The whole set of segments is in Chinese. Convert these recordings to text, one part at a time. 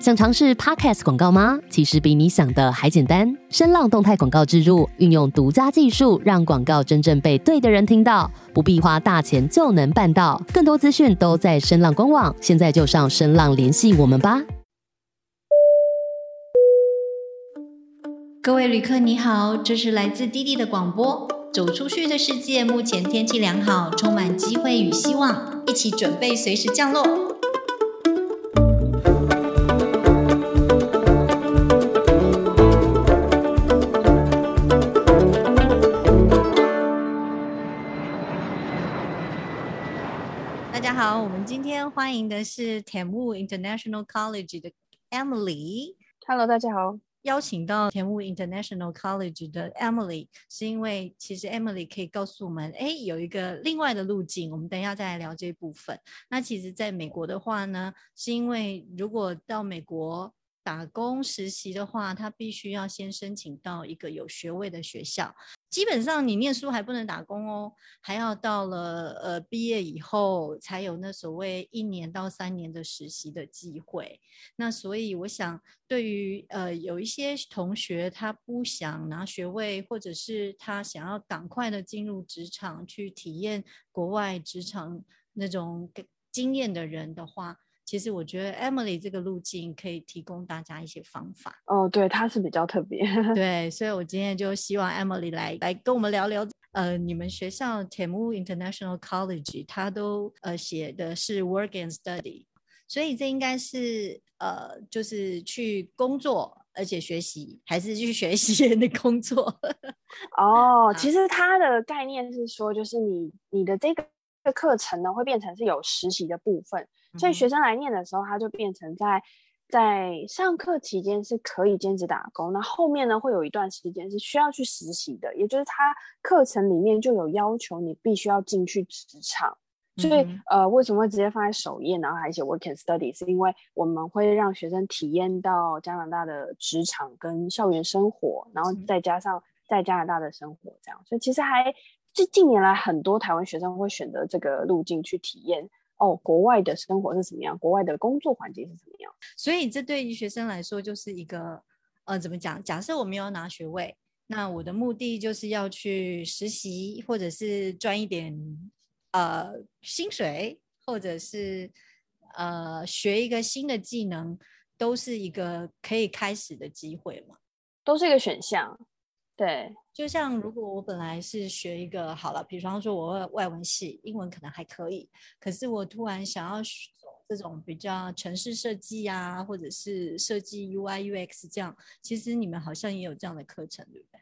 想尝试 Podcast 广告吗？其实比你想的还简单。声浪动态广告植入，运用独家技术，让广告真正被对的人听到，不必花大钱就能办到。更多资讯都在声浪官网，现在就上声浪联系我们吧。各位旅客，你好，这是来自滴滴的广播。走出去的世界，目前天气良好，充满机会与希望，一起准备随时降落。好，我们今天欢迎的是 Temu International College 的 Emily。Hello，大家好。邀请到田木 International College 的 Emily，是因为其实 Emily 可以告诉我们，哎，有一个另外的路径。我们等一下再来聊这部分。那其实，在美国的话呢，是因为如果到美国打工实习的话，他必须要先申请到一个有学位的学校。基本上你念书还不能打工哦，还要到了呃毕业以后才有那所谓一年到三年的实习的机会。那所以我想，对于呃有一些同学他不想拿学位，或者是他想要赶快的进入职场去体验国外职场那种经验的人的话。其实我觉得 Emily 这个路径可以提供大家一些方法。哦，对，它是比较特别。对，所以我今天就希望 Emily 来来跟我们聊聊。呃，你们学校 Temu International College 它都呃写的是 Work and Study，所以这应该是呃就是去工作而且学习，还是去学习的工作？哦，其实它的概念是说，就是你你的这个课程呢会变成是有实习的部分。所以学生来念的时候，他就变成在在上课期间是可以兼职打工，那后面呢会有一段时间是需要去实习的，也就是他课程里面就有要求你必须要进去职场。所以呃，为什么会直接放在首页，然后还写 work and study，是因为我们会让学生体验到加拿大的职场跟校园生活，然后再加上在加拿大的生活这样。所以其实还这近年来很多台湾学生会选择这个路径去体验。哦，国外的生活是怎么样？国外的工作环境是怎么样？所以这对于学生来说就是一个，呃，怎么讲？假设我没有拿学位，那我的目的就是要去实习，或者是赚一点呃薪水，或者是呃学一个新的技能，都是一个可以开始的机会嘛？都是一个选项。对，就像如果我本来是学一个好了，比方说我外文系，英文可能还可以，可是我突然想要这种比较城市设计啊，或者是设计 UI UX 这样，其实你们好像也有这样的课程，对不对？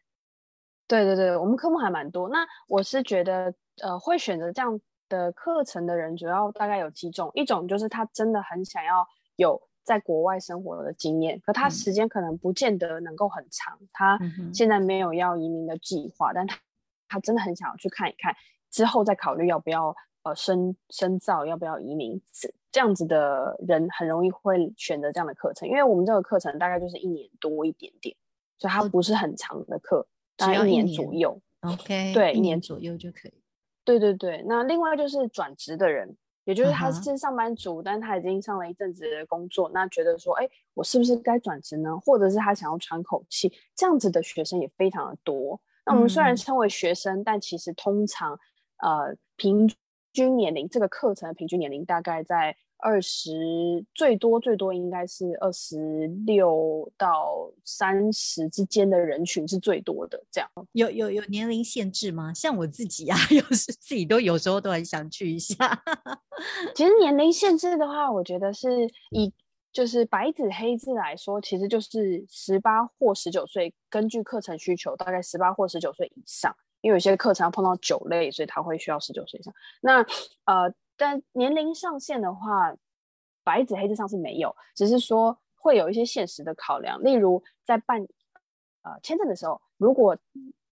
对对对，我们科目还蛮多。那我是觉得，呃，会选择这样的课程的人，主要大概有几种，一种就是他真的很想要有。在国外生活的经验，可他时间可能不见得能够很长。他现在没有要移民的计划，但他他真的很想要去看一看，之后再考虑要不要呃深深造，要不要移民。这样子的人很容易会选择这样的课程，因为我们这个课程大概就是一年多一点点，所以它不是很长的课，大概一年左右。OK，对，一年左右就可以。对对对，那另外就是转职的人。也就是他是上班族，但他已经上了一阵子的工作，那觉得说，哎，我是不是该转职呢？或者是他想要喘口气，这样子的学生也非常的多。那我们虽然称为学生，但其实通常，呃，平均年龄这个课程的平均年龄大概在二十，最多最多应该是二十六到三十之间的人群是最多的。这样有有有年龄限制吗？像我自己呀、啊，有时自己都有时候都很想去一下。其实年龄限制的话，我觉得是以就是白纸黑字来说，其实就是十八或十九岁，根据课程需求，大概十八或十九岁以上。因为有些课程要碰到酒类，所以他会需要十九岁以上。那呃，但年龄上限的话，白纸黑字上是没有，只是说会有一些现实的考量，例如在办呃签证的时候，如果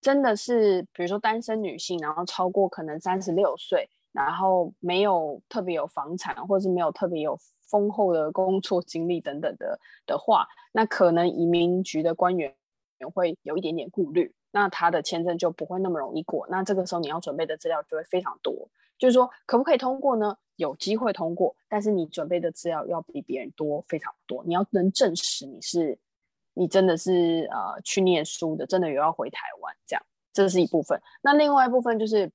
真的是比如说单身女性，然后超过可能三十六岁。然后没有特别有房产，或者是没有特别有丰厚的工作经历等等的的话，那可能移民局的官员会有一点点顾虑，那他的签证就不会那么容易过。那这个时候你要准备的资料就会非常多。就是说可不可以通过呢？有机会通过，但是你准备的资料要比别人多非常多，你要能证实你是你真的是呃去念书的，真的有要回台湾这样，这是一部分。那另外一部分就是，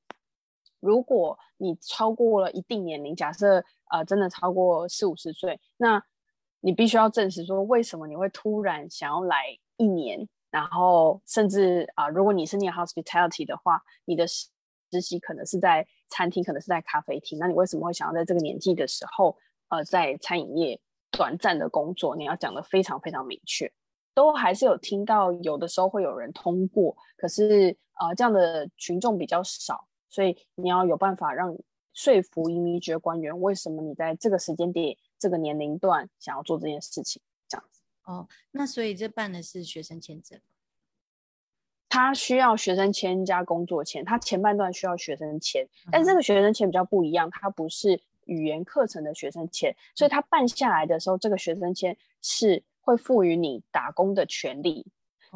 如果你超过了一定年龄，假设呃真的超过四五十岁，那你必须要证实说为什么你会突然想要来一年，然后甚至啊，如果你是念 hospitality 的话，你的实习可能是在餐厅，可能是在咖啡厅，那你为什么会想要在这个年纪的时候，呃，在餐饮业短暂的工作？你要讲的非常非常明确，都还是有听到有的时候会有人通过，可是啊，这样的群众比较少，所以你要有办法让说服移民局官员，为什么你在这个时间点？这个年龄段想要做这件事情，这样子哦。那所以这办的是学生签证，他需要学生签加工作签，他前半段需要学生签，但这个学生签比较不一样，它不是语言课程的学生签，所以他办下来的时候，这个学生签是会赋予你打工的权利，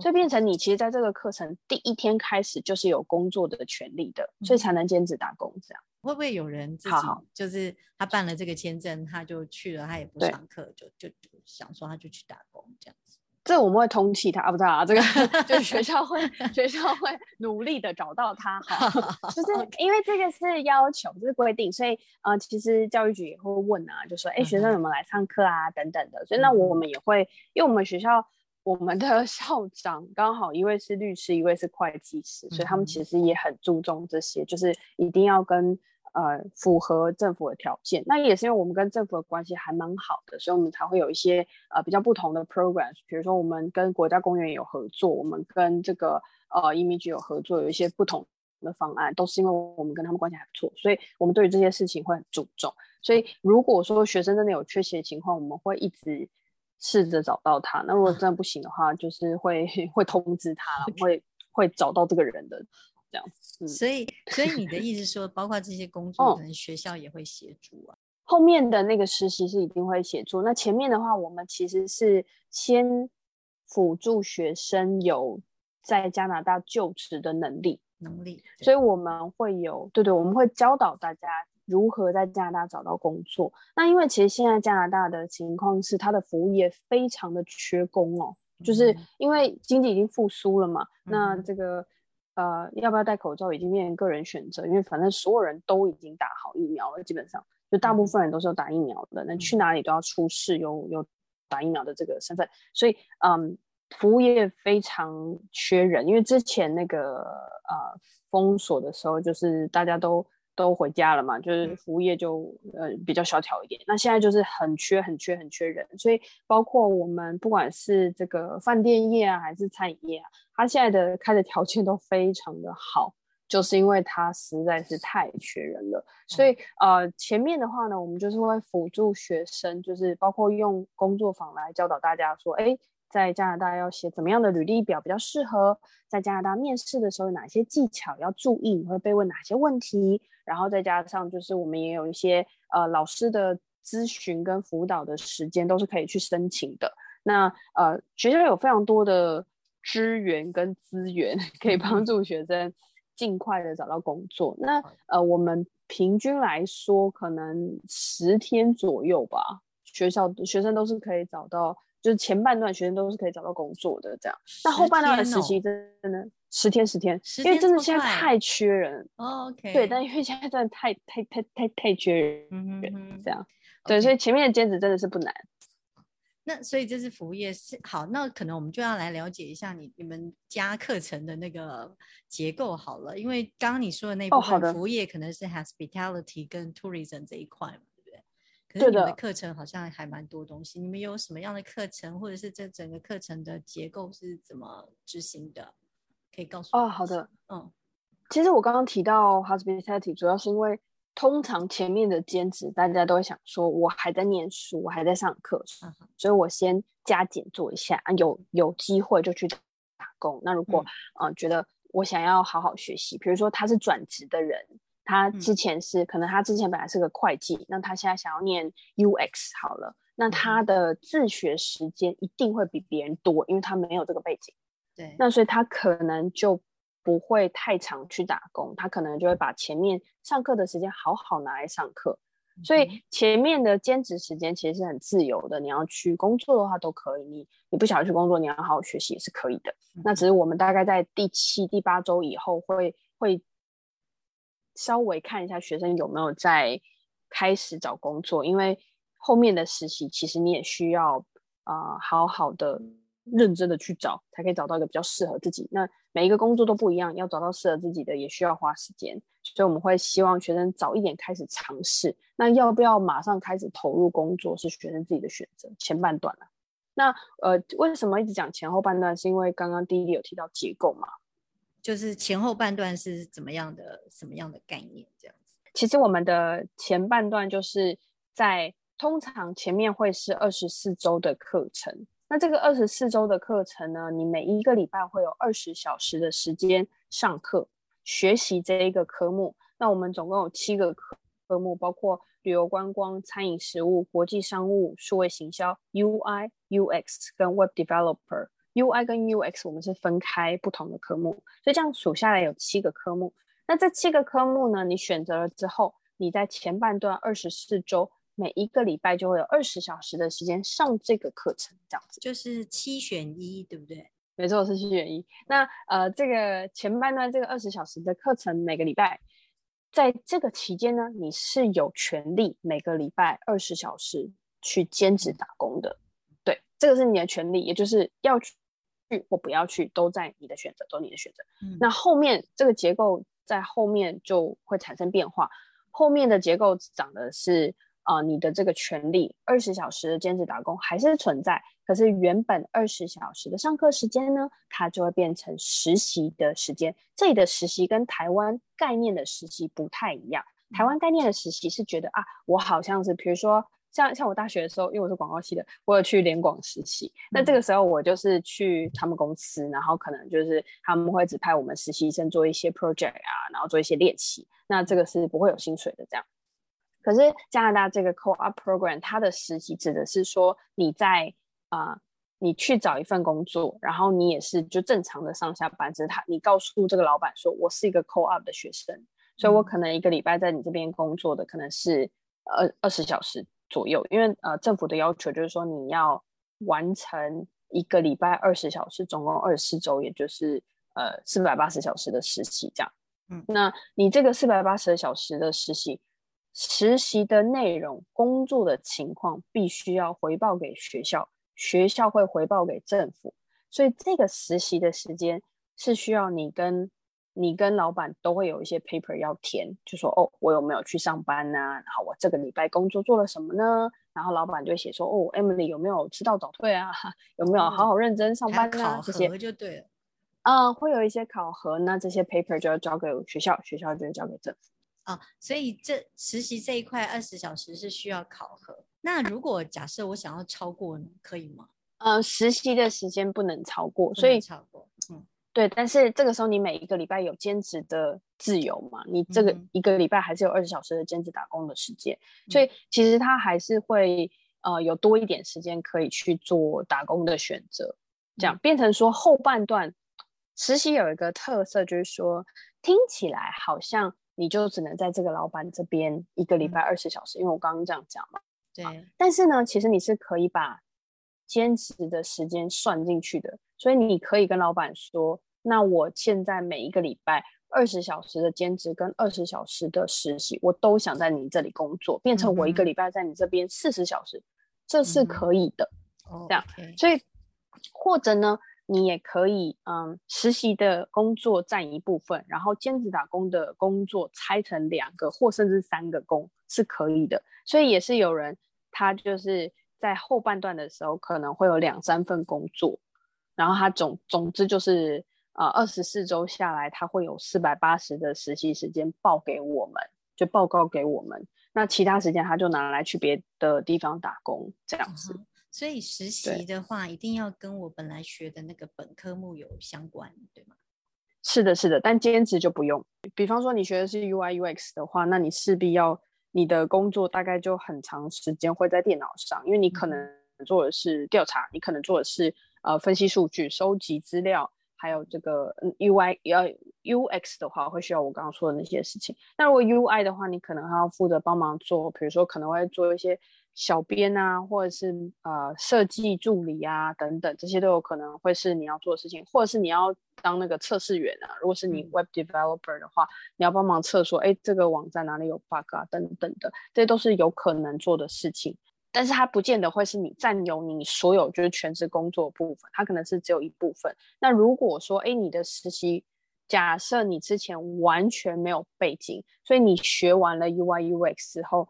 所以变成你其实在这个课程第一天开始就是有工作的权利的，所以才能兼职打工这样。会不会有人自己就是他办了这个签证，他就去了，他也不上课，就就就想说他就去打工这样子。这我们会通气他啊，不知道啊，这个 就是学校会学校会努力的找到他，哈，就是因为这个是要求，这是规定，所以呃，其实教育局也会问啊，就说哎，学生有没有来上课啊，等等的。所以那我们也会，因为我们学校我们的 校长刚好一位是律师，一位是会计师，所以他们其实也很注重这些，就是一定要跟。呃，符合政府的条件，那也是因为我们跟政府的关系还蛮好的，所以我们才会有一些呃比较不同的 programs。比如说，我们跟国家公园有合作，我们跟这个呃移民局有合作，有一些不同的方案，都是因为我们跟他们关系还不错，所以我们对于这些事情会很注重。所以如果说学生真的有缺席的情况，我们会一直试着找到他。那如果真的不行的话，就是会 会通知他，会会找到这个人的。这样子，所以，所以你的意思说，包括这些工作，可能学校也会协助啊。后面的那个实习是一定会协助。那前面的话，我们其实是先辅助学生有在加拿大就职的能力，能力。所以我们会有，对对，我们会教导大家如何在加拿大找到工作。那因为其实现在加拿大的情况是，它的服务业非常的缺工哦，就是因为经济已经复苏了嘛，那这个。呃，要不要戴口罩已经变成个人选择，因为反正所有人都已经打好疫苗了，基本上就大部分人都是有打疫苗的。那去哪里都要出示有有打疫苗的这个身份，所以嗯，服务业非常缺人，因为之前那个呃封锁的时候，就是大家都。都回家了嘛，就是服务业就呃比较萧条一点。那现在就是很缺、很缺、很缺人，所以包括我们不管是这个饭店业啊，还是餐饮业啊，它现在的开的条件都非常的好，就是因为它实在是太缺人了。所以呃前面的话呢，我们就是会辅助学生，就是包括用工作坊来教导大家说，哎。在加拿大要写怎么样的履历表比较适合？在加拿大面试的时候，哪些技巧要注意？你会被问哪些问题？然后再加上就是我们也有一些呃老师的咨询跟辅导的时间，都是可以去申请的。那呃学校有非常多的资源跟资源，可以帮助学生尽快的找到工作。那呃我们平均来说，可能十天左右吧，学校学生都是可以找到。就是前半段学生都是可以找到工作的，这样。那后半段的实习真的十天十天，因为真的现在太缺人。OK。对，但因为现在真的太太太太太缺人，这样。对，所以前面的兼职真的是不难。那所以这是服务业是好，那可能我们就要来了解一下你你们加课程的那个结构好了，因为刚刚你说的那部分服务业可能是 hospitality 跟 tourism 这一块嘛。对可是你的，课程好像还蛮多东西。你们有什么样的课程，或者是这整个课程的结构是怎么执行的？可以告诉我。哦，好的，嗯，其实我刚刚提到 hospitality，主要是因为通常前面的兼职，大家都会想说，我还在念书，我还在上课，所以我先加减做一下，有有机会就去打工。那如果嗯觉得我想要好好学习，比如说他是转职的人。他之前是可能他之前本来是个会计，那他现在想要念 UX 好了，那他的自学时间一定会比别人多，因为他没有这个背景。对，那所以他可能就不会太常去打工，他可能就会把前面上课的时间好好拿来上课。所以前面的兼职时间其实是很自由的，你要去工作的话都可以，你你不想要去工作，你要好好学习也是可以的。那只是我们大概在第七、第八周以后会会稍微看一下学生有没有在开始找工作，因为后面的实习其实你也需要啊好好的。认真的去找，才可以找到一个比较适合自己。那每一个工作都不一样，要找到适合自己的也需要花时间，所以我们会希望学生早一点开始尝试。那要不要马上开始投入工作，是学生自己的选择。前半段啊，那呃，为什么一直讲前后半段？是因为刚刚第一有提到结构嘛？就是前后半段是怎么样的，什么样的概念？这样子。其实我们的前半段就是在通常前面会是二十四周的课程。那这个二十四周的课程呢，你每一个礼拜会有二十小时的时间上课学习这一个科目。那我们总共有七个科科目，包括旅游观光、餐饮食物、国际商务、数位行销、UI、UX 跟 Web Developer。UI 跟 UX 我们是分开不同的科目，所以这样数下来有七个科目。那这七个科目呢，你选择了之后，你在前半段二十四周。每一个礼拜就会有二十小时的时间上这个课程，这样子就是七选一，对不对？没错，是七选一。那呃，这个前半段这个二十小时的课程，每个礼拜在这个期间呢，你是有权利每个礼拜二十小时去兼职打工的。对，这个是你的权利，也就是要去或不要去，都在你的选择，都你的选择。那后面这个结构在后面就会产生变化，后面的结构讲的是。啊，你的这个权利，二十小时的兼职打工还是存在，可是原本二十小时的上课时间呢，它就会变成实习的时间。这里的实习跟台湾概念的实习不太一样。台湾概念的实习是觉得啊，我好像是，比如说像像我大学的时候，因为我是广告系的，我有去联广实习。那这个时候我就是去他们公司，然后可能就是他们会指派我们实习生做一些 project 啊，然后做一些练习。那这个是不会有薪水的，这样。可是加拿大这个 co-op program，它的实习指的是说你在啊，你去找一份工作，然后你也是就正常的上下班，只是他你告诉这个老板说，我是一个 co-op 的学生，所以我可能一个礼拜在你这边工作的可能是二二十小时左右，因为呃政府的要求就是说你要完成一个礼拜二十小时，总共二十四周，也就是呃四百八十小时的实习这样。嗯，那你这个四百八十小时的实习。实习的内容、工作的情况必须要回报给学校，学校会回报给政府，所以这个实习的时间是需要你跟你跟老板都会有一些 paper 要填，就说哦，我有没有去上班呢？然后我这个礼拜工作做了什么呢？然后老板就写说哦，Emily 有没有迟到早退啊？有没有好好认真上班啊？这些就对了，嗯，会有一些考核，那这些 paper 就要交给学校，学校就交给政府。啊，所以这实习这一块二十小时是需要考核。那如果假设我想要超过呢，可以吗？呃，实习的时间不能超过，所以超过，嗯，对。但是这个时候你每一个礼拜有兼职的自由嘛？你这个一个礼拜还是有二十小时的兼职打工的时间，所以其实他还是会呃有多一点时间可以去做打工的选择。这样变成说后半段实习有一个特色，就是说听起来好像。你就只能在这个老板这边一个礼拜二十小时，因为我刚刚这样讲嘛。对。但是呢，其实你是可以把兼职的时间算进去的，所以你可以跟老板说：“那我现在每一个礼拜二十小时的兼职跟二十小时的实习，我都想在你这里工作，变成我一个礼拜在你这边四十小时，这是可以的。这样，所以或者呢？你也可以，嗯，实习的工作占一部分，然后兼职打工的工作拆成两个或甚至三个工是可以的。所以也是有人，他就是在后半段的时候可能会有两三份工作，然后他总总之就是，呃，二十四周下来，他会有四百八十的实习时间报给我们，就报告给我们。那其他时间他就拿来去别的地方打工，这样子。所以实习的话，一定要跟我本来学的那个本科目有相关，对吗？是的，是的。但兼职就不用。比方说你学的是 UI UX 的话，那你势必要你的工作大概就很长时间会在电脑上，因为你可能做的是调查，你可能做的是呃分析数据、收集资料，还有这个 UI 要 UX 的话，会需要我刚刚说的那些事情。那如果 UI 的话，你可能还要负责帮忙做，比如说可能会做一些小编啊，或者是呃设计助理啊等等，这些都有可能会是你要做的事情，或者是你要当那个测试员啊。如果是你 Web Developer 的话，你要帮忙测说，哎，这个网站哪里有 bug 啊等等的，这些都是有可能做的事情。但是它不见得会是你占有你所有就是全职工作部分，它可能是只有一部分。那如果说，哎，你的实习，假设你之前完全没有背景，所以你学完了 UI UX 之后，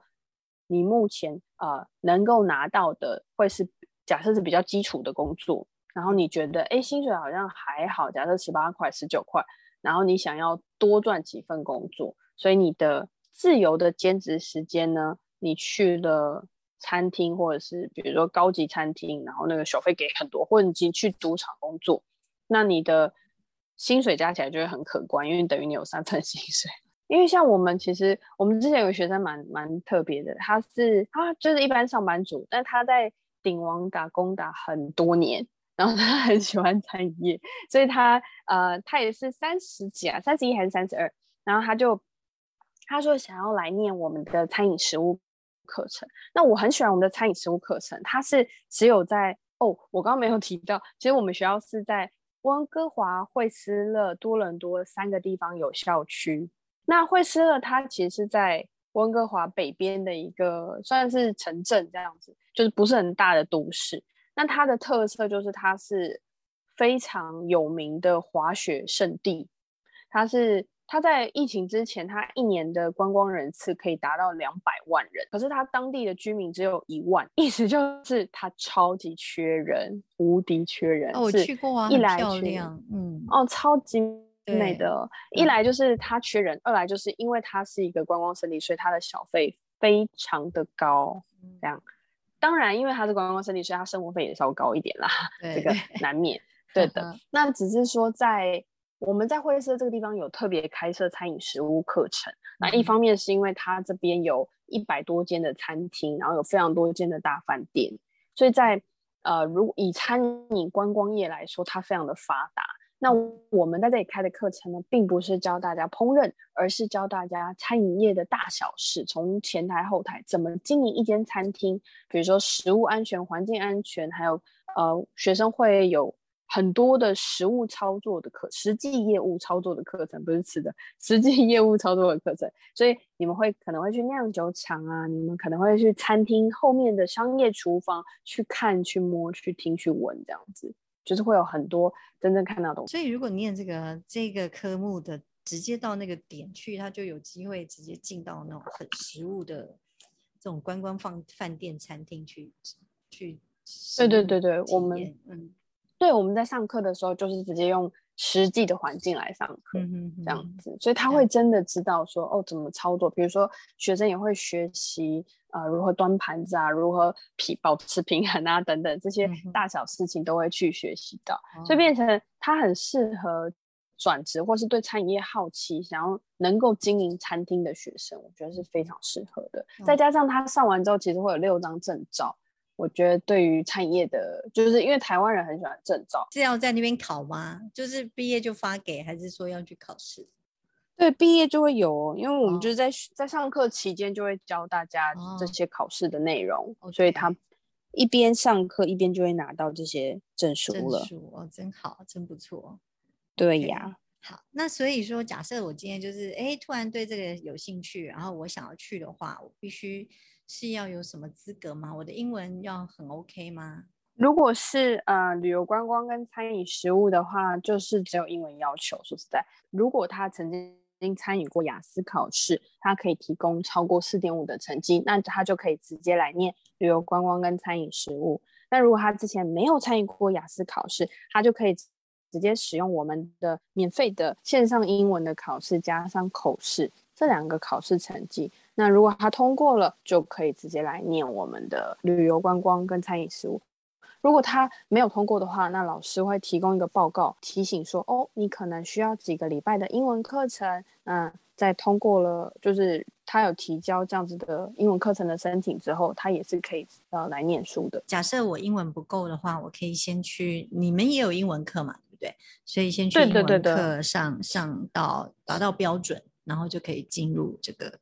你目前呃能够拿到的会是假设是比较基础的工作，然后你觉得哎薪水好像还好，假设十八块十九块，然后你想要多赚几份工作，所以你的自由的兼职时间呢，你去了。餐厅或者是比如说高级餐厅，然后那个小费给很多，或者你去赌场工作，那你的薪水加起来就会很可观，因为等于你有三份 薪水。因为像我们其实我们之前有个学生蛮蛮特别的，他是他就是一般上班族，但他在鼎王打工打很多年，然后他 很喜欢餐饮业，所以他呃他也是三十几啊，三十一还是三十二，然后他就他说想要来念我们的餐饮食物。课程，那我很喜欢我们的餐饮食物课程，它是只有在哦，我刚刚没有提到，其实我们学校是在温哥华、惠斯勒、多伦多三个地方有校区。那惠斯勒它其实是在温哥华北边的一个算是城镇这样子，就是不是很大的都市。那它的特色就是它是非常有名的滑雪圣地，它是。它在疫情之前，它一年的观光人次可以达到两百万人，可是它当地的居民只有一万，意思就是它超级缺人，无敌缺人。哦，我去过啊，一来漂亮，嗯，哦，超级美的。一来就是它缺人，二来就是因为它是一个观光胜地，所以它的小费非常的高。这样，当然因为它是观光胜地，所以它生活费也稍微高一点啦，这个难免。对的，那只是说在。我们在惠斯这个地方有特别开设餐饮食物课程，那一方面是因为它这边有一百多间的餐厅，然后有非常多间的大饭店，所以在呃，如以餐饮观光业来说，它非常的发达。那我们在这里开的课程呢，并不是教大家烹饪，而是教大家餐饮业的大小事，从前台后台怎么经营一间餐厅，比如说食物安全、环境安全，还有呃，学生会有。很多的实物操作的课，实际业务操作的课程，不是吃的，实际业务操作的课程。所以你们会可能会去酿酒厂啊，你们可能会去餐厅后面的商业厨房去看、去摸、去听、去闻，这样子，就是会有很多真正看到的东西。所以如果念这个这个科目的，直接到那个点去，他就有机会直接进到那种很实物的这种观光放饭店、餐厅去去。对对对对，我们嗯。对，我们在上课的时候就是直接用实际的环境来上课，这样子，所以他会真的知道说哦怎么操作。比如说学生也会学习啊如何端盘子啊，如何平保持平衡啊等等这些大小事情都会去学习到，所以变成他很适合转职或是对餐饮业好奇，想要能够经营餐厅的学生，我觉得是非常适合的。再加上他上完之后，其实会有六张证照。我觉得对于产业的，就是因为台湾人很喜欢证照，是要在那边考吗？就是毕业就发给，还是说要去考试？对，毕业就会有，因为我们就是在在上课期间就会教大家这些考试的内容，所以他一边上课一边就会拿到这些证书了。证书哦，真好，真不错。对呀。好，那所以说，假设我今天就是哎，突然对这个有兴趣，然后我想要去的话，我必须。是要有什么资格吗？我的英文要很 OK 吗？如果是呃旅游观光跟餐饮食物的话，就是只有英文要求。说实在，如果他曾经参与过雅思考试，他可以提供超过四点五的成绩，那他就可以直接来念旅游观光跟餐饮食物。那如果他之前没有参与过雅思考试，他就可以直接使用我们的免费的线上英文的考试加上口试这两个考试成绩。那如果他通过了，就可以直接来念我们的旅游观光跟餐饮食物。如果他没有通过的话，那老师会提供一个报告，提醒说：哦，你可能需要几个礼拜的英文课程。嗯，在通过了，就是他有提交这样子的英文课程的申请之后，他也是可以呃来念书的。假设我英文不够的话，我可以先去，你们也有英文课嘛？对？所以先去英文课上上到达到标准，然后就可以进入这个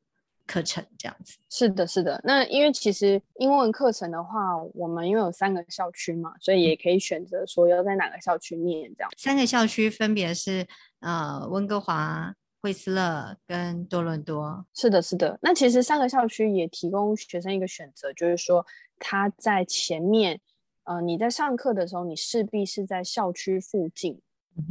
课程这样子。是的，是的。那因为其实英文课程的话，我们因为有三个校区嘛，所以也可以选择说要在哪个校区念这样。三个校区分别是呃温哥华。惠斯勒跟多伦多，是的，是的。那其实三个校区也提供学生一个选择，就是说他在前面，呃，你在上课的时候，你势必是在校区附近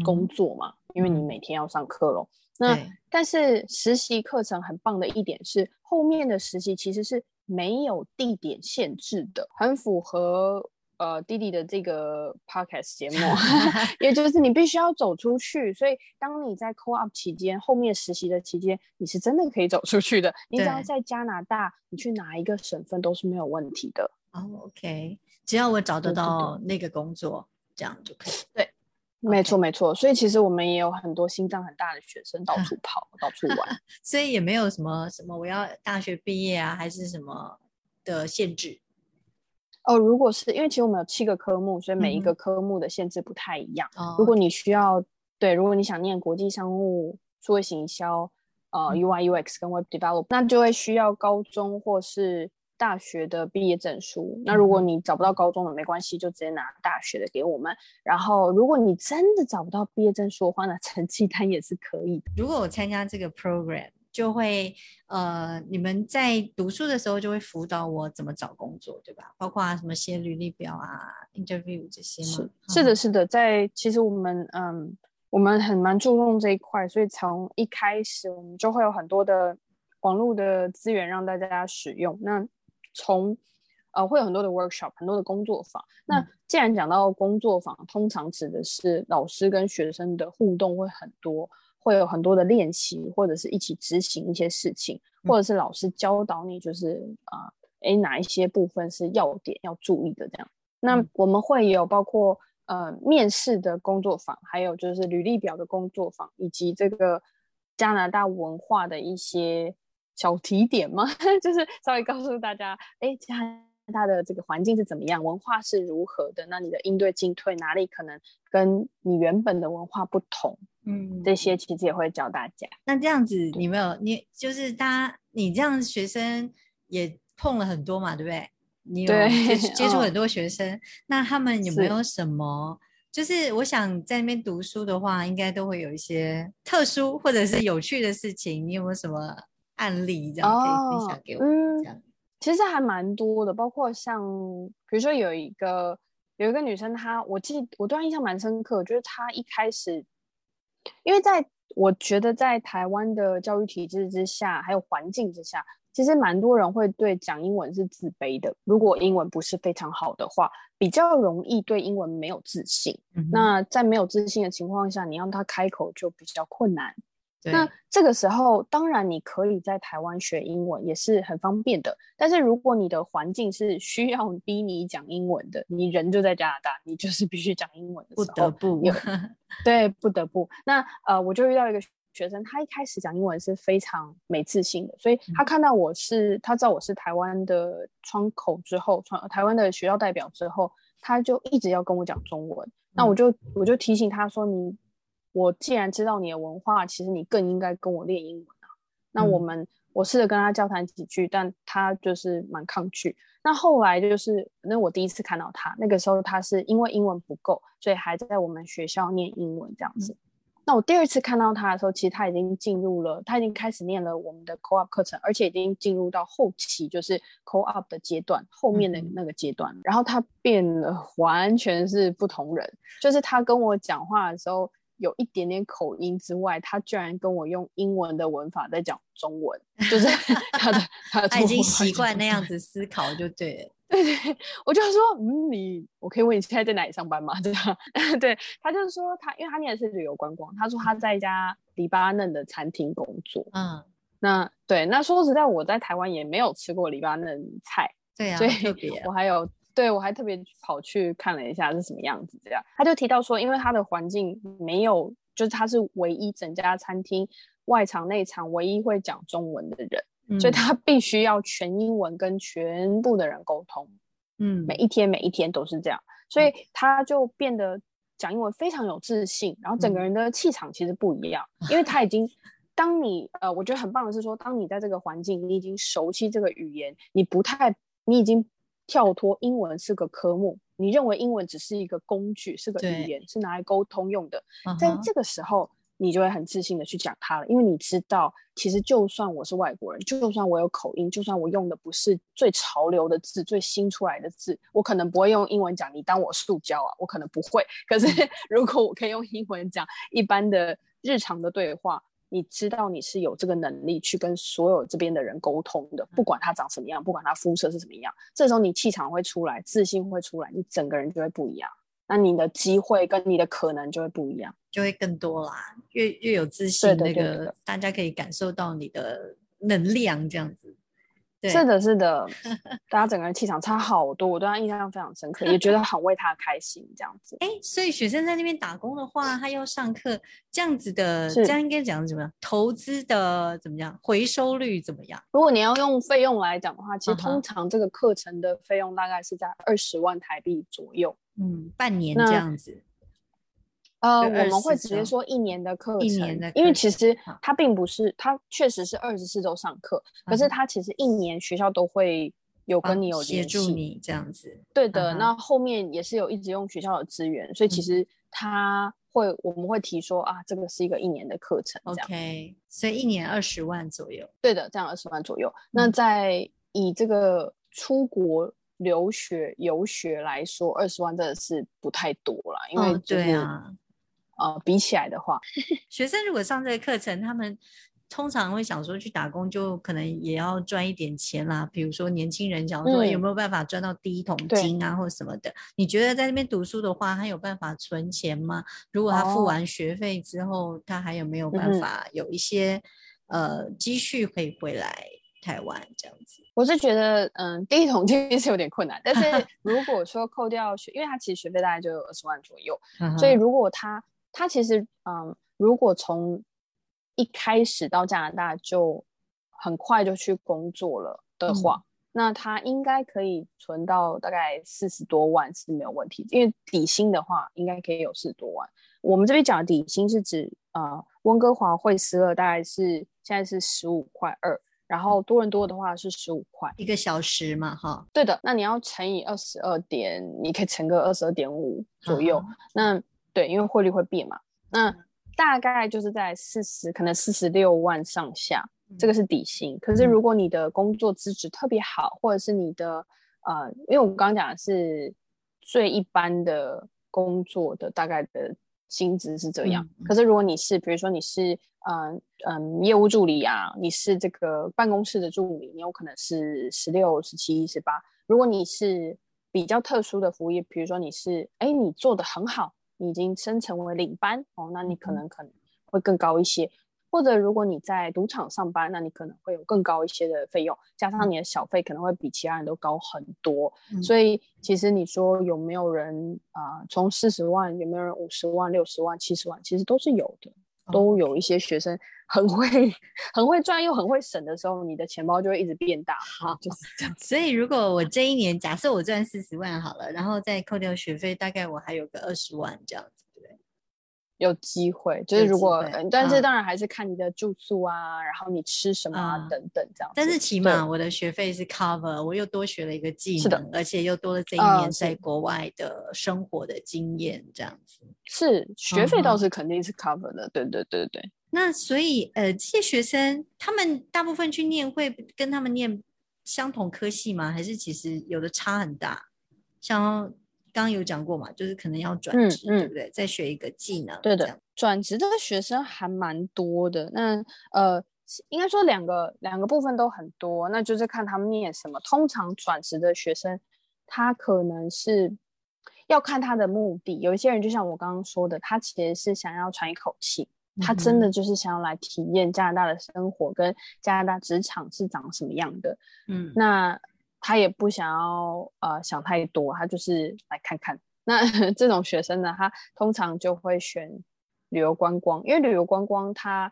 工作嘛，因为你每天要上课咯。那但是实习课程很棒的一点是，后面的实习其实是没有地点限制的，很符合。呃，弟弟的这个 podcast 节目，也就是你必须要走出去，所以当你在 co op 期间，后面实习的期间，你是真的可以走出去的。你只要在加拿大，你去哪一个省份都是没有问题的。哦，OK，只要我找得到那个工作，这样就可以。对，没错没错。所以其实我们也有很多心脏很大的学生到处 跑，到处玩，所以也没有什么什么我要大学毕业啊，还是什么的限制。哦，如果是因为其实我们有七个科目，所以每一个科目的限制不太一样。如果你需要对，如果你想念国际商务、数位行销、呃 UI UX 跟 Web Develop，那就会需要高中或是大学的毕业证书。那如果你找不到高中的，没关系，就直接拿大学的给我们。然后，如果你真的找不到毕业证书的话，那成绩单也是可以的。如果我参加这个 program。就会呃，你们在读书的时候就会辅导我怎么找工作，对吧？包括啊什么写履历表啊、interview 这些吗？是是的，是的，在其实我们嗯，我们很蛮注重这一块，所以从一开始我们就会有很多的网络的资源让大家使用。那从呃会有很多的 workshop，很多的工作坊。那既然讲到工作坊，通常指的是老师跟学生的互动会很多。会有很多的练习，或者是一起执行一些事情，或者是老师教导你，就是啊，诶，哪一些部分是要点要注意的这样。那我们会有包括呃面试的工作坊，还有就是履历表的工作坊，以及这个加拿大文化的一些小提点吗？就是稍微告诉大家，哎，加拿大的这个环境是怎么样，文化是如何的，那你的应对进退哪里可能跟你原本的文化不同？嗯，这些其实也会教大家。那这样子，你没有你就是大家，你这样学生也碰了很多嘛，对不对？你有接接触很多学生，那他们有没有什么？就是我想在那边读书的话，应该都会有一些特殊或者是有趣的事情。你有没有什么案例这样可以分享给我？这样其实还蛮多的，包括像比如说有一个有一个女生，她我记我对她印象蛮深刻，就是她一开始。因为在我觉得，在台湾的教育体制之下，还有环境之下，其实蛮多人会对讲英文是自卑的。如果英文不是非常好的话，比较容易对英文没有自信。那在没有自信的情况下，你让他开口就比较困难。那这个时候，当然你可以在台湾学英文也是很方便的。但是如果你的环境是需要逼你讲英文的，你人就在加拿大，你就是必须讲英文的时候，不得不对，不得不。那呃，我就遇到一个学生，他一开始讲英文是非常没自信的，所以他看到我是，他知道我是台湾的窗口之后，窗台湾的学校代表之后，他就一直要跟我讲中文。那我就我就提醒他说你。我既然知道你的文化，其实你更应该跟我练英文啊。那我们我试着跟他交谈几句，但他就是蛮抗拒。那后来就是，那我第一次看到他，那个时候他是因为英文不够，所以还在我们学校念英文这样子。那我第二次看到他的时候，其实他已经进入了，他已经开始念了我们的 co-op 课程，而且已经进入到后期，就是 co-op 的阶段，后面的那个阶段。然后他变了，完全是不同人。就是他跟我讲话的时候。有一点点口音之外，他居然跟我用英文的文法在讲中文，就是他的 他已经习惯那样子思考，就对了。对对，我就说，嗯，你我可以问你现在在哪里上班吗？这样，对他就是说他，因为他念的是旅游观光，他说他在一家黎巴嫩的餐厅工作。嗯，那对，那说实在，我在台湾也没有吃过黎巴嫩菜，对啊，所以，我还有。对，我还特别跑去看了一下是什么样子。这样，他就提到说，因为他的环境没有，就是他是唯一整家餐厅外场内场唯一会讲中文的人，所以他必须要全英文跟全部的人沟通。嗯，每一天每一天都是这样，所以他就变得讲英文非常有自信，然后整个人的气场其实不一样，因为他已经，当你呃，我觉得很棒的是说，当你在这个环境，你已经熟悉这个语言，你不太，你已经跳脱英文是个科目，你认为英文只是一个工具，是个语言，是拿来沟通用的，在这个时候。你就会很自信的去讲它了，因为你知道，其实就算我是外国人，就算我有口音，就算我用的不是最潮流的字、最新出来的字，我可能不会用英文讲。你当我塑胶啊？我可能不会。可是如果我可以用英文讲一般的日常的对话，你知道你是有这个能力去跟所有这边的人沟通的，不管他长什么样，不管他肤色是什么样，这时候你气场会出来，自信会出来，你整个人就会不一样。那你的机会跟你的可能就会不一样，就会更多啦。越越有自信，那个大家可以感受到你的能量，这样子。是的，是的，大家整个人气场差好多，我对他印象非常深刻，也觉得很为他开心，这样子。哎，所以学生在那边打工的话，他要上课，这样子的，这样应该讲怎么样？投资的怎么样？回收率怎么样？如果你要用费用来讲的话，其实通常这个课程的费用大概是在二十万台币左右。嗯，半年这样子。呃，我们会直接说一年的课程，因为其实它并不是，它确实是二十四周上课，可是它其实一年学校都会有跟你有协助你这样子。对的，那后面也是有一直用学校的资源，所以其实他会我们会提说啊，这个是一个一年的课程，OK，所以一年二十万左右。对的，这样二十万左右。那在以这个出国。留学游学来说，二十万真的是不太多了，因为对啊，呃，比起来的话，学生如果上这个课程，他们通常会想说去打工，就可能也要赚一点钱啦。比如说年轻人想说有没有办法赚到第一桶金啊，或者什么的？你觉得在那边读书的话，他有办法存钱吗？如果他付完学费之后，他还有没有办法有一些呃积蓄可以回来？台湾这样子，我是觉得，嗯，第一桶金是有点困难，但是 如果说扣掉学，因为他其实学费大概就有二十万左右，所以如果他他其实，嗯，如果从一开始到加拿大就很快就去工作了的话，那他应该可以存到大概四十多万是没有问题，因为底薪的话应该可以有四十多万。我们这边讲的底薪是指，呃，温哥华惠斯勒大概是现在是十五块二。然后多伦多的话是十五块一个小时嘛，哈，对的。那你要乘以二十二点，你可以乘个二十二点五左右。那对，因为汇率会变嘛。那大概就是在四十，可能四十六万上下，这个是底薪。可是如果你的工作资质特别好，或者是你的呃，因为我刚刚讲的是最一般的工作的大概的薪资是这样。可是如果你是，比如说你是。嗯嗯，业务助理啊，你是这个办公室的助理，你有可能是十六、十七、十八。如果你是比较特殊的服务业，比如说你是，哎，你做的很好，你已经升成为领班哦，那你可能可能会更高一些。或者如果你在赌场上班，那你可能会有更高一些的费用，加上你的小费可能会比其他人都高很多。所以其实你说有没有人啊，从四十万有没有人五十万、六十万、七十万，其实都是有的。都有一些学生很会很会赚又很会省的时候，你的钱包就会一直变大。好，就是这样。所以如果我这一年假设我赚四十万好了，然后再扣掉学费，大概我还有个二十万这样子。对有机会，就是如果，但是当然还是看你的住宿啊，然后你吃什么啊等等这样。但是起码我的学费是 cover，我又多学了一个技能，而且又多了这一年在国外的生活的经验，这样子。是学费倒是肯定是 cover 的，对对对对。那所以呃，这些学生他们大部分去念会跟他们念相同科系吗？还是其实有的差很大？像。刚刚有讲过嘛，就是可能要转职，对不对？再学一个技能。对的，转职的学生还蛮多的。那呃，应该说两个两个部分都很多，那就是看他们念什么。通常转职的学生，他可能是要看他的目的。有一些人就像我刚刚说的，他其实是想要喘一口气，他真的就是想要来体验加拿大的生活跟加拿大职场是长什么样的。嗯，那。他也不想要呃想太多，他就是来看看。那 这种学生呢，他通常就会选旅游观光，因为旅游观光，他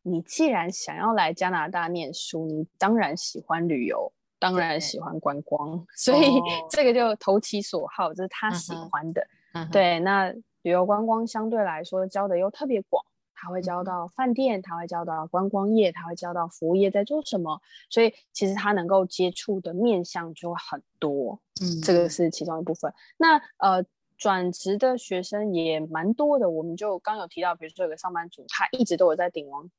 你既然想要来加拿大念书，你当然喜欢旅游，当然喜欢观光，所以这个就投其所好，这是他喜欢的。对，那旅旅游观光相对来说教的又特别广，他会教到饭店，他会教到观光业，他会教到服务业在做什么，所以其实他能够接触的面向就很多。嗯，这个是其中一部分。那呃。转职的学生也蛮多的，我们就刚有提到，比如说有个上班族，他一直都有在鼎王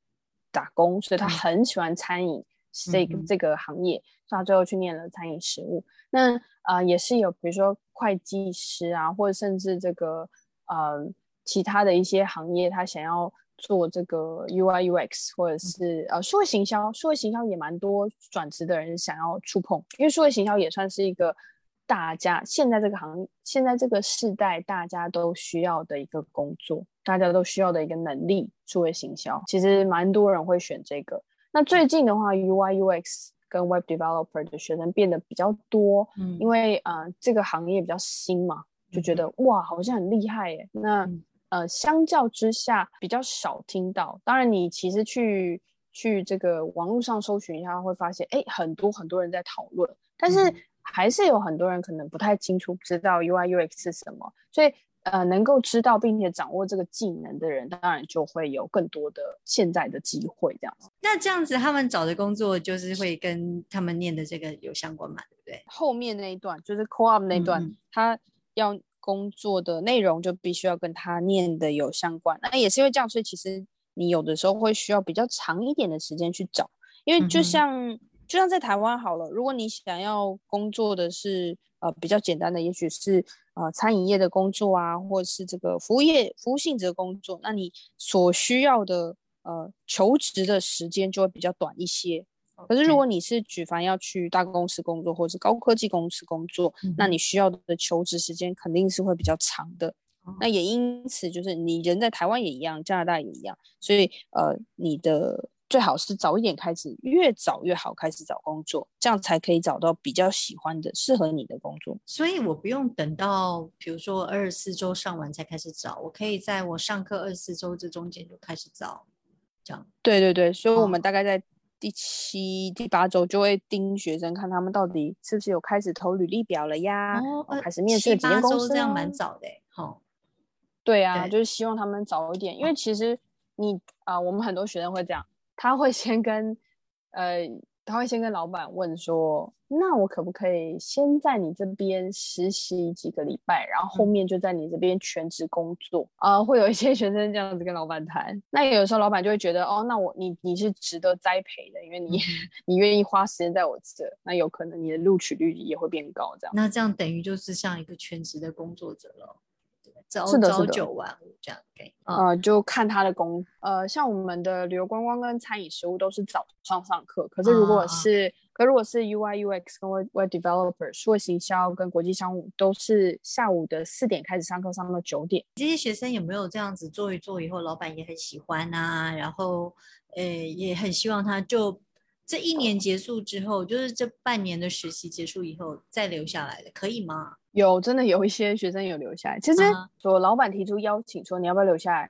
打工，所以他很喜欢餐饮这个这个行业，所以他最后去念了餐饮食物。那呃也是有，比如说会计师啊，或者甚至这个呃其他的一些行业，他想要做这个 UI UX 或者是呃数位行销，数位行销也蛮多转职的人想要触碰，因为数位行销也算是一个。大家现在这个行，现在这个时代，大家都需要的一个工作，大家都需要的一个能力，数位行销，其实蛮多人会选这个。那最近的话，UI UX 跟 Web Developer 的学生变得比较多，嗯，因为呃这个行业比较新嘛，就觉得哇好像很厉害耶。那呃相较之下比较少听到。当然你其实去去这个网络上搜寻一下，会发现哎很多很多人在讨论，但是。还是有很多人可能不太清楚，不知道 UI UX 是什么，所以呃，能够知道并且掌握这个技能的人，当然就会有更多的现在的机会这样子。那这样子，他们找的工作就是会跟他们念的这个有相关嘛？对不对？后面那一段就是 Co-op 那段，他要工作的内容就必须要跟他念的有相关。那也是因为这样，所以其实你有的时候会需要比较长一点的时间去找，因为就像。就像在台湾好了，如果你想要工作的是呃比较简单的，也许是呃餐饮业的工作啊，或者是这个服务业服务性质的工作，那你所需要的呃求职的时间就会比较短一些。可是如果你是举凡要去大公司工作或者是高科技公司工作，那你需要的求职时间肯定是会比较长的。那也因此就是你人在台湾也一样，加拿大也一样，所以呃你的。最好是早一点开始，越早越好开始找工作，这样才可以找到比较喜欢的、适合你的工作。所以我不用等到，比如说二十四周上完才开始找，我可以在我上课二十四周这中间就开始找，这样。对对对，所以我们大概在第七、第八周就会盯学生，看他们到底是不是有开始投履历表了呀，开始面试几间公司，这样蛮早的。好，对啊，就是希望他们早一点，因为其实你啊，我们很多学生会这样。他会先跟，呃，他会先跟老板问说，那我可不可以先在你这边实习几个礼拜，然后后面就在你这边全职工作啊？会有一些学生这样子跟老板谈，那有的时候老板就会觉得，哦，那我你你是值得栽培的，因为你 你愿意花时间在我这，那有可能你的录取率也会变高，这样。那这样等于就是像一个全职的工作者了。朝朝九晚五这样给，呃，就看他的工，呃，像我们的旅游观光跟餐饮食物都是早上上课，可是如果是，可如果是 UI UX 跟 Web Developer，数位行销跟国际商务都是下午的四点开始上课，上到九点。这些学生有没有这样子做一做以后，老板也很喜欢啊，然后，呃，也很希望他就。这一年结束之后，就是这半年的实习结束以后再留下来的，可以吗？有，真的有一些学生有留下来。其实，我老板提出邀请说你要不要留下来，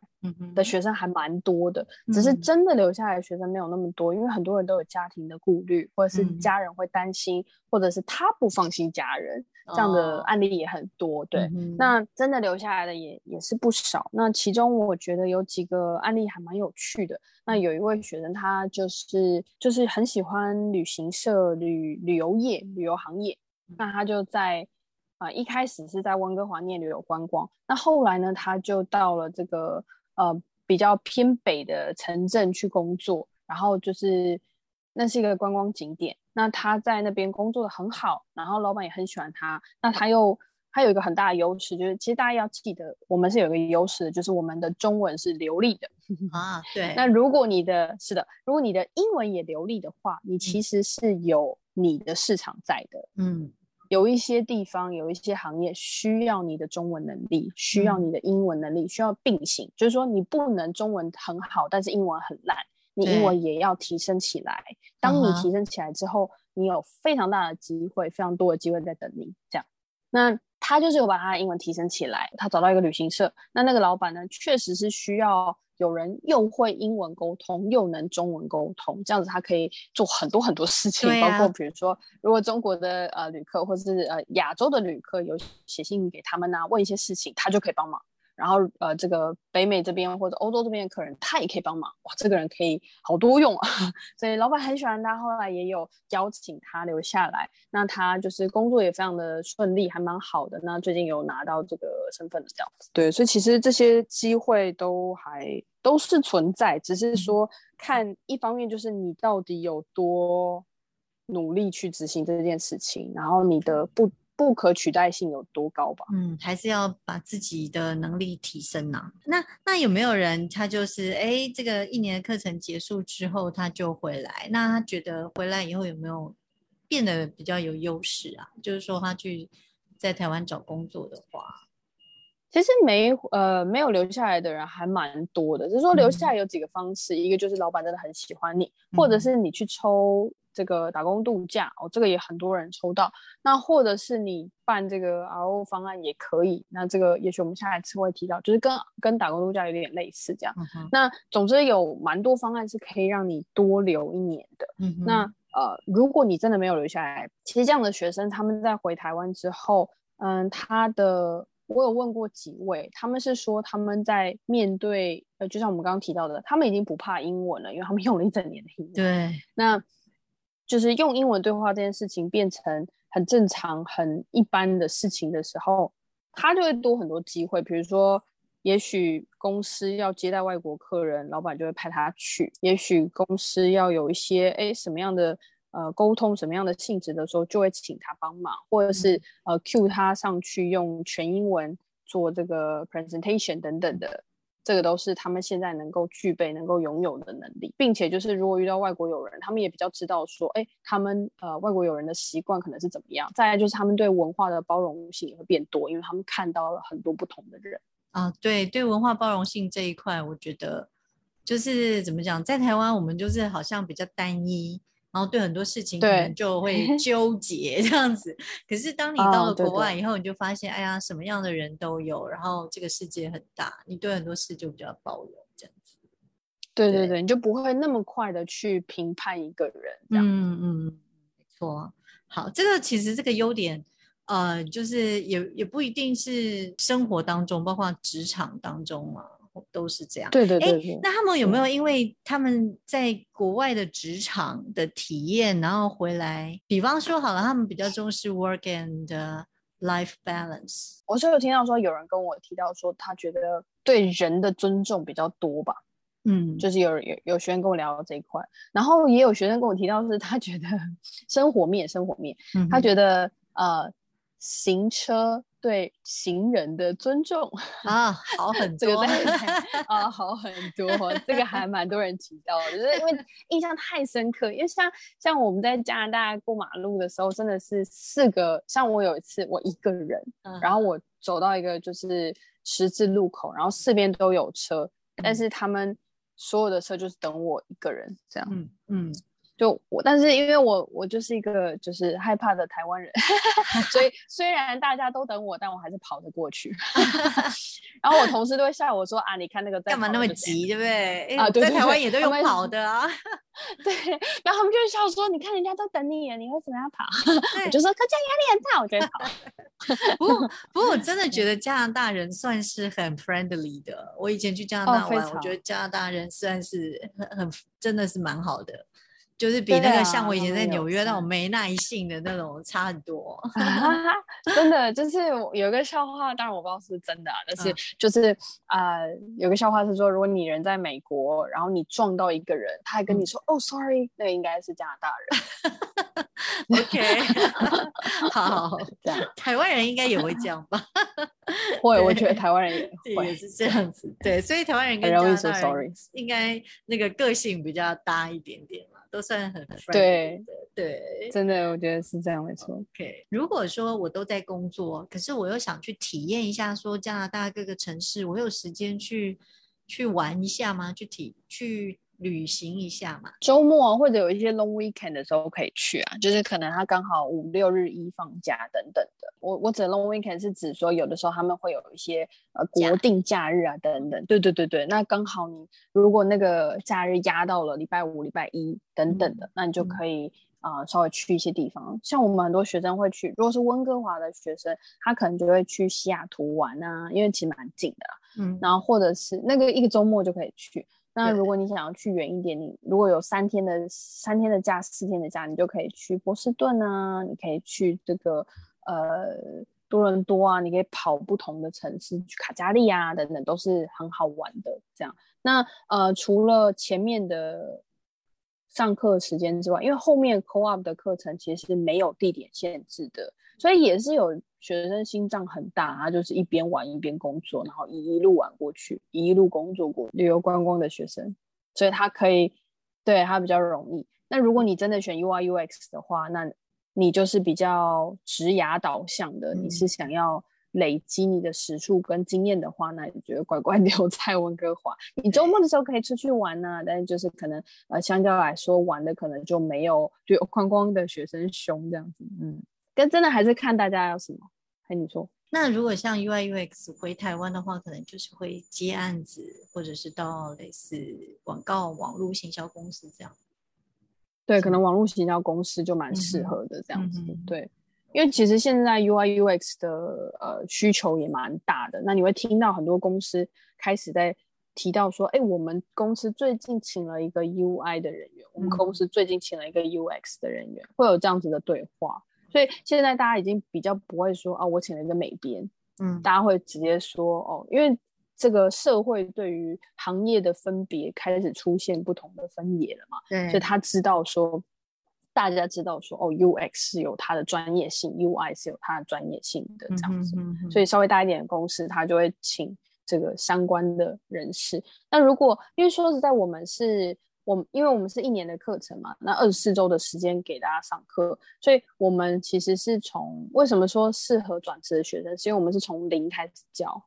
的学生还蛮多的。只是真的留下来的学生没有那么多，因为很多人都有家庭的顾虑，或者是家人会担心，或者是他不放心家人。这样的案例也很多，对，那真的留下来的也也是不少。那其中我觉得有几个案例还蛮有趣的。那有一位学生，他就是就是很喜欢旅行社、旅旅游业、旅游行业。那他就在啊一开始是在温哥华念旅游观光，那后来呢，他就到了这个呃比较偏北的城镇去工作，然后就是那是一个观光景点。那他在那边工作的很好，然后老板也很喜欢他。那他又他有一个很大的优势，就是其实大家要记得，我们是有一个优势的，就是我们的中文是流利的 啊。对。那如果你的是的，如果你的英文也流利的话，你其实是有你的市场在的。嗯。有一些地方，有一些行业需要你的中文能力，需要你的英文能力，需要并行，就是说你不能中文很好，但是英文很烂。你英文也要提升起来。当你提升起来之后，你有非常大的机会，非常多的机会在等你。这样，那他就是有把他的英文提升起来。他找到一个旅行社，那那个老板呢，确实是需要有人又会英文沟通，又能中文沟通，这样子他可以做很多很多事情。包括比如说，如果中国的呃旅客或者是呃亚洲的旅客有写信给他们呐，问一些事情，他就可以帮忙。然后呃，这个北美这边或者欧洲这边的客人，他也可以帮忙。哇，这个人可以好多用啊，所以老板很喜欢他。后来也有邀请他留下来，那他就是工作也非常的顺利，还蛮好的。那最近有拿到这个身份的这样子。对，所以其实这些机会都还都是存在，只是说看一方面就是你到底有多努力去执行这件事情，然后你的不。不可取代性有多高吧？嗯，还是要把自己的能力提升呐。那那有没有人他就是哎，这个一年的课程结束之后他就回来？那他觉得回来以后有没有变得比较有优势啊？就是说他去在台湾找工作的话，其实没呃没有留下来的人还蛮多的。就是说留下来有几个方式，一个就是老板真的很喜欢你，或者是你去抽。这个打工度假哦，这个也很多人抽到。那或者是你办这个 RO 方案也可以。那这个也许我们下一次会提到，就是跟跟打工度假有点类似这样。那总之有蛮多方案是可以让你多留一年的。那呃，如果你真的没有留下来，其实这样的学生他们在回台湾之后，嗯，他的我有问过几位，他们是说他们在面对呃，就像我们刚刚提到的，他们已经不怕英文了，因为他们用了一整年的英文。对，那。就是用英文对话这件事情变成很正常、很一般的事情的时候，他就会多很多机会。比如说，也许公司要接待外国客人，老板就会派他去；也许公司要有一些哎什么样的呃沟通、什么样的性质的时候，就会请他帮忙，或者是呃 cue 他上去用全英文做这个 presentation 等等的。这个都是他们现在能够具备、能够拥有的能力，并且就是如果遇到外国友人，他们也比较知道说，哎，他们呃外国友人的习惯可能是怎么样。再来就是他们对文化的包容性也会变多，因为他们看到了很多不同的人啊。对对，文化包容性这一块，我觉得就是怎么讲，在台湾我们就是好像比较单一。然后对很多事情可能就会 纠结这样子，可是当你到了国外以后，你就发现，哎呀，什么样的人都有，然后这个世界很大，你对很多事就比较包容这样子。对对对，你就不会那么快的去评判一个人。嗯嗯，没错。好，这个其实这个优点，呃，就是也也不一定是生活当中，包括职场当中嘛。都是这样。对对对。那他们有没有因为他们在国外的职场的体验，然后回来？比方说好了，他们比较重视 work and life balance。我是有听到说有人跟我提到说，他觉得对人的尊重比较多吧。嗯，就是有有有学生跟我聊到这一块，然后也有学生跟我提到是他觉得生活面生活面，嗯他觉得呃行车。对行人的尊重啊，好很多啊，好很多，这个还蛮多人提到的，就是因为印象太深刻。因为像像我们在加拿大过马路的时候，真的是四个，像我有一次我一个人，然后我走到一个就是十字路口，然后四边都有车，但是他们所有的车就是等我一个人这样，嗯嗯。就我，但是因为我我就是一个就是害怕的台湾人，所以 虽然大家都等我，但我还是跑得过去。然后我同事都会笑我说啊，你看那个干嘛那么急，对不对？啊，在台湾也都有跑的啊。对，然后他们就会笑说，你看人家都等你，你为什么要跑？我就说，可这样压力很大，我觉得跑。不过，不过我真的觉得加拿大人算是很 friendly 的。我以前去加拿大玩，我觉得加拿大人算是很很真的是蛮好的。就是比那个像我以前在纽约那种没耐性的那种差很多，真的就是有个笑话，当然我不知道是不是真的，啊但是就是啊，有个笑话是说，如果你人在美国，然后你撞到一个人，他还跟你说哦，sorry，那应该是加拿大人。OK，好，这样台湾人应该也会这样吧？会，我觉得台湾人也是这样子。对，所以台湾人跟加拿大人应该那个个性比较搭一点点嘛。都算很对对，真的，我觉得是这样没错。OK，如果说我都在工作，可是我又想去体验一下，说加拿大各个城市，我有时间去去玩一下吗？去体去。旅行一下嘛，周末或者有一些 long weekend 的时候可以去啊，就是可能他刚好五六日一放假等等的。我我指 long weekend 是指说有的时候他们会有一些呃国定假日啊等等。对对对对，那刚好你如果那个假日压到了礼拜五、礼拜一等等的，那你就可以啊稍微去一些地方。像我们很多学生会去，如果是温哥华的学生，他可能就会去西雅图玩啊，因为其实蛮近的。嗯，然后或者是那个一个周末就可以去。那如果你想要去远一点，你如果有三天的三天的假、四天的假，你就可以去波士顿啊，你可以去这个呃多伦多啊，你可以跑不同的城市，去卡加利啊等等，都是很好玩的。这样，那呃除了前面的上课时间之外，因为后面 co-op 的课程其实是没有地点限制的，所以也是有。学生心脏很大，他就是一边玩一边工作，然后一路玩过去，一路工作过旅游观光的学生，所以他可以对他比较容易。那如果你真的选 UI UX 的话，那你就是比较职涯导向的，你是想要累积你的时数跟经验的话，那你觉得乖乖留在温哥华。你周末的时候可以出去玩呢，但是就是可能呃相较来说玩的可能就没有旅游观光的学生凶这样子，嗯。但真的还是看大家要什么，哎你说。那如果像 UI UX 回台湾的话，可能就是会接案子，或者是到类似广告网络行销公司这样。对，可能网络行销公司就蛮适合的这样子。对，因为其实现在 UI UX 的呃需求也蛮大的。那你会听到很多公司开始在提到说，哎，我们公司最近请了一个 UI 的人员，我们公司最近请了一个 UX 的人员，会有这样子的对话。所以现在大家已经比较不会说啊，我请了一个美编，嗯，大家会直接说哦，因为这个社会对于行业的分别开始出现不同的分野了嘛，对，所以他知道说，大家知道说哦，UX 是有它的专业性，UI 是有它的专业性的这样子，所以稍微大一点的公司，他就会请这个相关的人士。那如果因为说实在，我们是。我因为我们是一年的课程嘛，那二十四周的时间给大家上课，所以我们其实是从为什么说适合转职的学生，是因为我们是从零开始教。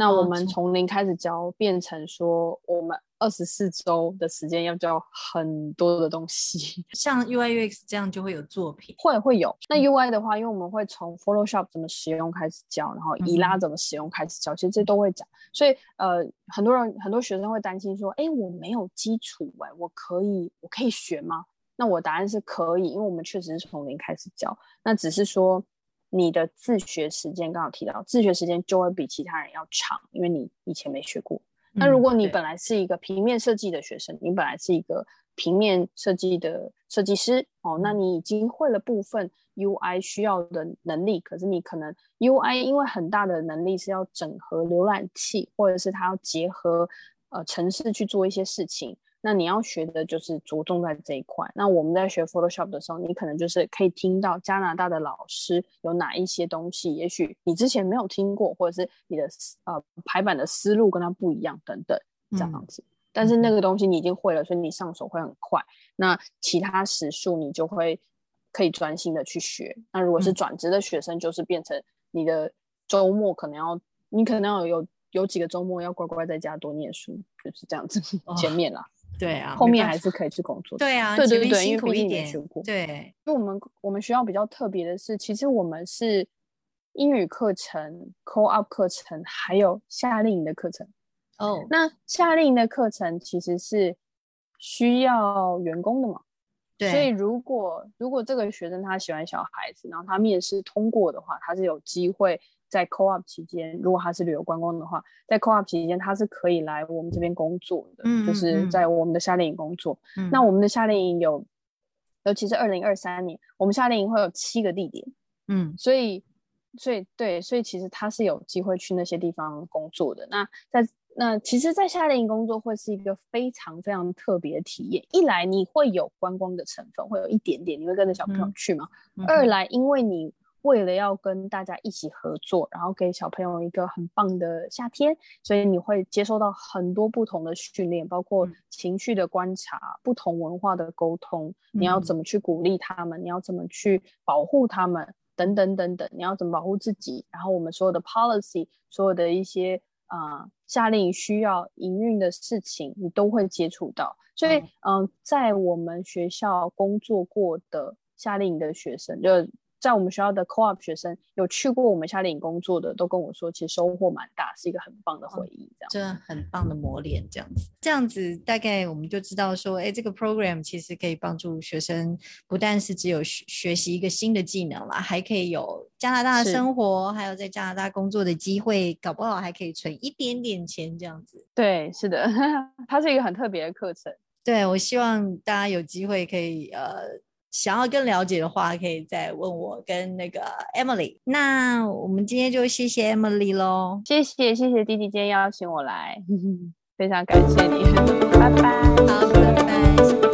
那我们从零开始教，变成说我们二十四周的时间要教很多的东西，像 UI UX 这样就会有作品，会会有。那 UI 的话，因为我们会从 Photoshop 怎么使用开始教，然后伊拉怎么使用开始教，其实这都会讲。所以呃，很多人很多学生会担心说，哎，我没有基础，哎，我可以我可以学吗？那我答案是可以，因为我们确实是从零开始教，那只是说。你的自学时间刚好提到，自学时间就会比其他人要长，因为你以前没学过。那如果你本来是一个平面设计的学生，你本来是一个平面设计的设计师哦，那你已经会了部分 UI 需要的能力，可是你可能 UI 因为很大的能力是要整合浏览器，或者是它要结合呃城市去做一些事情。那你要学的就是着重在这一块。那我们在学 Photoshop 的时候，你可能就是可以听到加拿大的老师有哪一些东西，也许你之前没有听过，或者是你的呃排版的思路跟他不一样等等这样子。但是那个东西你已经会了，所以你上手会很快。那其他时数你就会可以专心的去学。那如果是转职的学生，就是变成你的周末可能要，你可能要有有几个周末要乖乖在家多念书，就是这样子。前面啦。对啊，后面还是可以去工作。对啊，对对对，因为毕竟也学过。对，就我们我们学校比较特别的是，其实我们是英语课程、Co-op 课程，还有夏令营的课程。哦，那夏令营的课程其实是需要员工的嘛？对。所以如果如果这个学生他喜欢小孩子，然后他面试通过的话，他是有机会。在 co-op 期间，如果他是旅游观光的话，在 co-op 期间他是可以来我们这边工作的，就是在我们的夏令营工作。那我们的夏令营有，尤其是二零二三年，我们夏令营会有七个地点。嗯，所以，所以对，所以其实他是有机会去那些地方工作的。那在那其实，在夏令营工作会是一个非常非常特别的体验。一来你会有观光的成分，会有一点点，你会跟着小朋友去吗？二来，因为你。为了要跟大家一起合作，然后给小朋友一个很棒的夏天，所以你会接受到很多不同的训练，包括情绪的观察、不同文化的沟通，你要怎么去鼓励他们，你要怎么去保护他们，等等等等，你要怎么保护自己，然后我们所有的 policy，所有的一些啊夏令营需要营运的事情，你都会接触到。所以，嗯，在我们学校工作过的夏令营的学生就。在我们学校的 co-op 学生有去过我们夏令营工作的，都跟我说，其实收获蛮大，是一个很棒的回忆。这样。真的很棒的磨练，这样子，这样子大概我们就知道说，哎，这个 program 其实可以帮助学生，不但是只有学学习一个新的技能啦，还可以有加拿大的生活，还有在加拿大工作的机会，搞不好还可以存一点点钱，这样子。对，是的，它是一个很特别的课程。对，我希望大家有机会可以呃，想要更了解的话，可以再问我跟那个 Emily。那我们今天就谢谢 Emily 喽，谢谢谢谢弟弟今天邀请我来，非常感谢你，拜拜，好，拜拜。